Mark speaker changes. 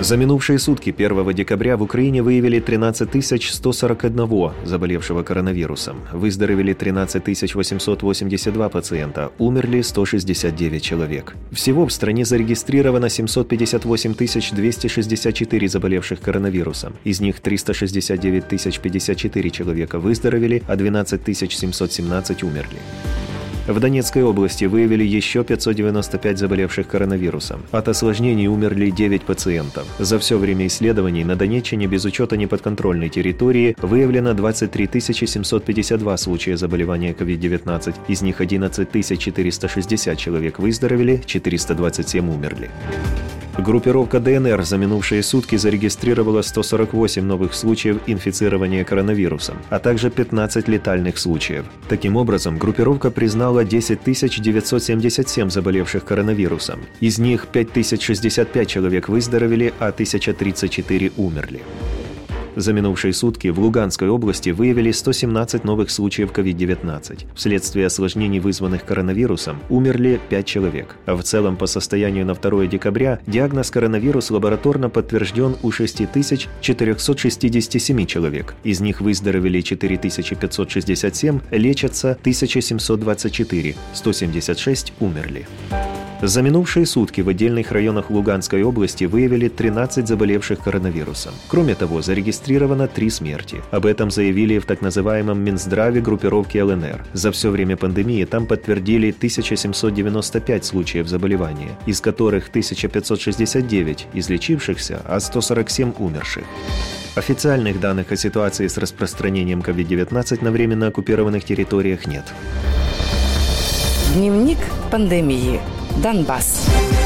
Speaker 1: За минувшие сутки 1 декабря в Украине выявили 13 141 заболевшего коронавирусом. Выздоровели 13 882 пациента, умерли 169 человек. Всего в стране зарегистрировано 758 264 заболевших коронавирусом. Из них 369 054 человека выздоровели, а 12 717 умерли. В Донецкой области выявили еще 595 заболевших коронавирусом. От осложнений умерли 9 пациентов. За все время исследований на Донеччине без учета неподконтрольной территории выявлено 23 752 случая заболевания COVID-19. Из них 11 460 человек выздоровели, 427 умерли. Группировка ДНР за минувшие сутки зарегистрировала 148 новых случаев инфицирования коронавирусом, а также 15 летальных случаев. Таким образом, группировка признала 10 977 заболевших коронавирусом. Из них 5065 человек выздоровели, а 1034 умерли. За минувшие сутки в Луганской области выявили 117 новых случаев COVID-19. Вследствие осложнений, вызванных коронавирусом, умерли 5 человек. А в целом по состоянию на 2 декабря диагноз коронавирус лабораторно подтвержден у 6467 человек. Из них выздоровели 4567, лечатся 1724, 176 умерли. За минувшие сутки в отдельных районах Луганской области выявили 13 заболевших коронавирусом. Кроме того, зарегистрировано три смерти. Об этом заявили в так называемом Минздраве группировки ЛНР. За все время пандемии там подтвердили 1795 случаев заболевания, из которых 1569 излечившихся, а 147 умерших. Официальных данных о ситуации с распространением COVID-19 на временно оккупированных территориях нет.
Speaker 2: Дневник пандемии. Донбасс.